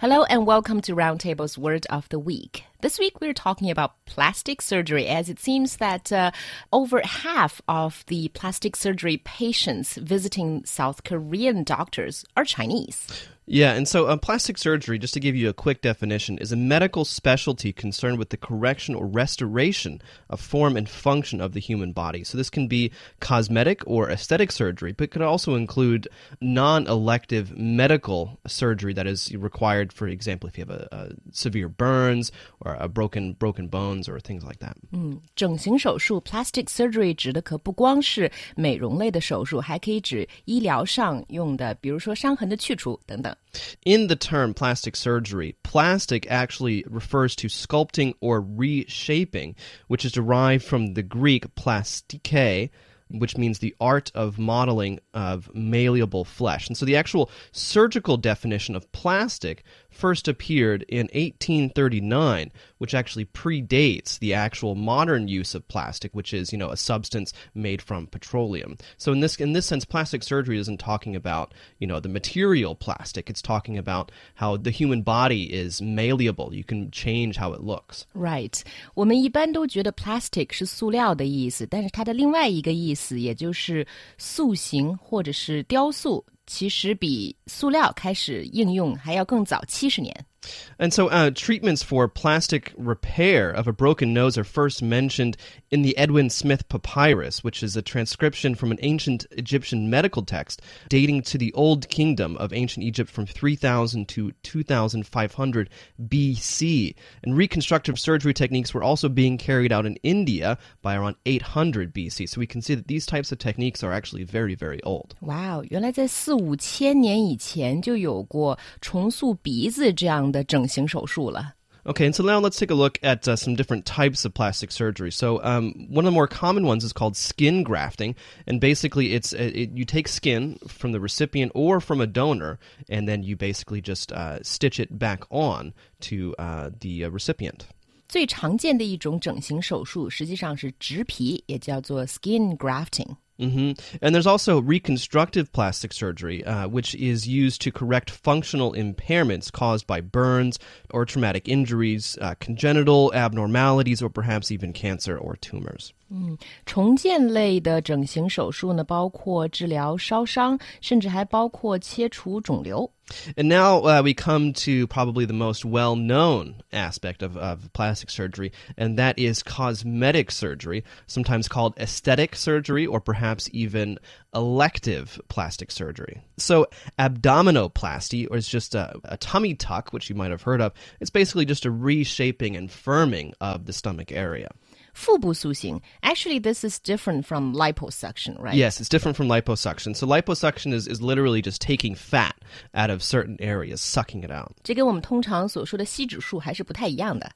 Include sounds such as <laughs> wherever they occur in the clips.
Hello and welcome to Roundtable's Word of the Week. This week we're talking about plastic surgery, as it seems that uh, over half of the plastic surgery patients visiting South Korean doctors are Chinese. Yeah, and so um, plastic surgery, just to give you a quick definition, is a medical specialty concerned with the correction or restoration of form and function of the human body. So this can be cosmetic or aesthetic surgery, but could also include non-elective medical surgery that is required, for example, if you have a, a severe burns or a broken broken bones or things like that. 嗯，整形手术 （plastic surgery） 指的可不光是美容类的手术，还可以指医疗上用的，比如说伤痕的去除等等。 In the term plastic surgery, plastic actually refers to sculpting or reshaping, which is derived from the Greek plastike, which means the art of modeling of malleable flesh. And so the actual surgical definition of plastic first appeared in 1839, which actually predates the actual modern use of plastic, which is, you know, a substance made from petroleum. So in this in this sense, plastic surgery isn't talking about, you know, the material plastic. It's talking about how the human body is malleable. You can change how it looks. Right. 我们一般都觉得 plastic 是塑料的意思，但是它的另外一个意思，也就是塑形或者是雕塑。 其实比塑料开始应用还要更早七十年。and so, uh, treatments for plastic repair of a broken nose are first mentioned in the Edwin Smith Papyrus, which is a transcription from an ancient Egyptian medical text dating to the Old Kingdom of ancient Egypt from 3000 to 2500 BC. And reconstructive surgery techniques were also being carried out in India by around 800 BC. So we can see that these types of techniques are actually very, very old. Wow，原来在四五千年以前就有过重塑鼻子这样的整形手术了。 Okay, and so now let's take a look at uh, some different types of plastic surgery. So, um, one of the more common ones is called skin grafting, and basically, it's uh, it, you take skin from the recipient or from a donor, and then you basically just uh, stitch it back on to uh, the uh, recipient. 最常见的一种整形手术实际上是植皮，也叫做 skin grafting。 Mm-hmm. And there's also reconstructive plastic surgery, uh, which is used to correct functional impairments caused by burns or traumatic injuries, uh, congenital abnormalities, or perhaps even cancer or tumors. 嗯，重建类的整形手术呢，包括治疗烧伤，甚至还包括切除肿瘤。And now uh, we come to probably the most well known aspect of, of plastic surgery, and that is cosmetic surgery, sometimes called aesthetic surgery or perhaps even elective plastic surgery. So, abdominoplasty, or is just a, a tummy tuck, which you might have heard of, it's basically just a reshaping and firming of the stomach area. 腹部塑形. Actually, this is different from liposuction, right? Yes, it's different from liposuction. So liposuction is, is literally just taking fat out of certain areas, sucking it out. 这跟我们通常所说的吸脂术还是不太一样的。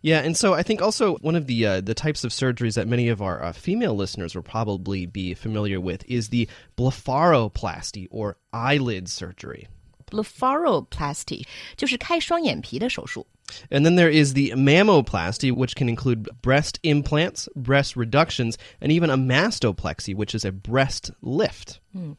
Yeah, and so I think also one of the uh, the types of surgeries that many of our uh, female listeners will probably be familiar with is the blepharoplasty or eyelid surgery. Blepharoplasty 就是开双眼皮的手术。 And then there is the mammoplasty, which can include breast implants, breast reductions, and even a mastopexy, which is a breast lift. Mm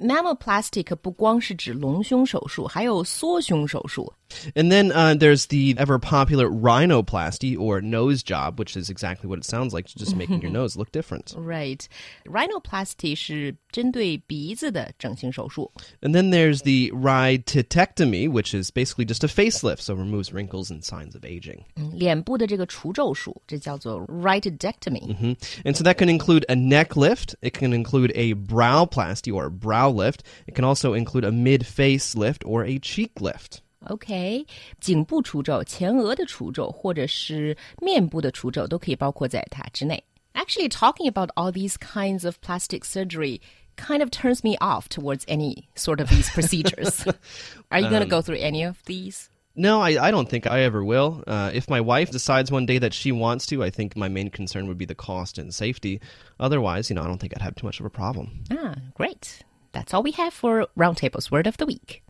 Mammoplastic 不光是指隆胸手术，还有缩胸手术。and then uh, there's the ever popular rhinoplasty or nose job, which is exactly what it sounds like, just making your nose <laughs> look different. Right. Rhinoplasty 是针对鼻子的整形手术. And then there's the rhytidectomy, which is basically just a facelift, so removes wrinkles and signs of aging. 脸部的这个除皱术，这叫做 rhytidectomy. Mm -hmm. And so that can include a neck lift, it can include a browplasty or brow lift, it can also include a mid-face lift or a cheek lift. OK，颈部除皱、前额的除皱，或者是面部的除皱，都可以包括在它之内。Actually, talking about all these kinds of plastic surgery kind of turns me off towards any sort of these procedures. <laughs> Are you going to um, go through any of these? No, I, I don't think I ever will. Uh, if my wife decides one day that she wants to, I think my main concern would be the cost and safety. Otherwise, you know, I don't think I'd have too much of a problem. Ah, great. That's all we have for Roundtable's Word of the Week.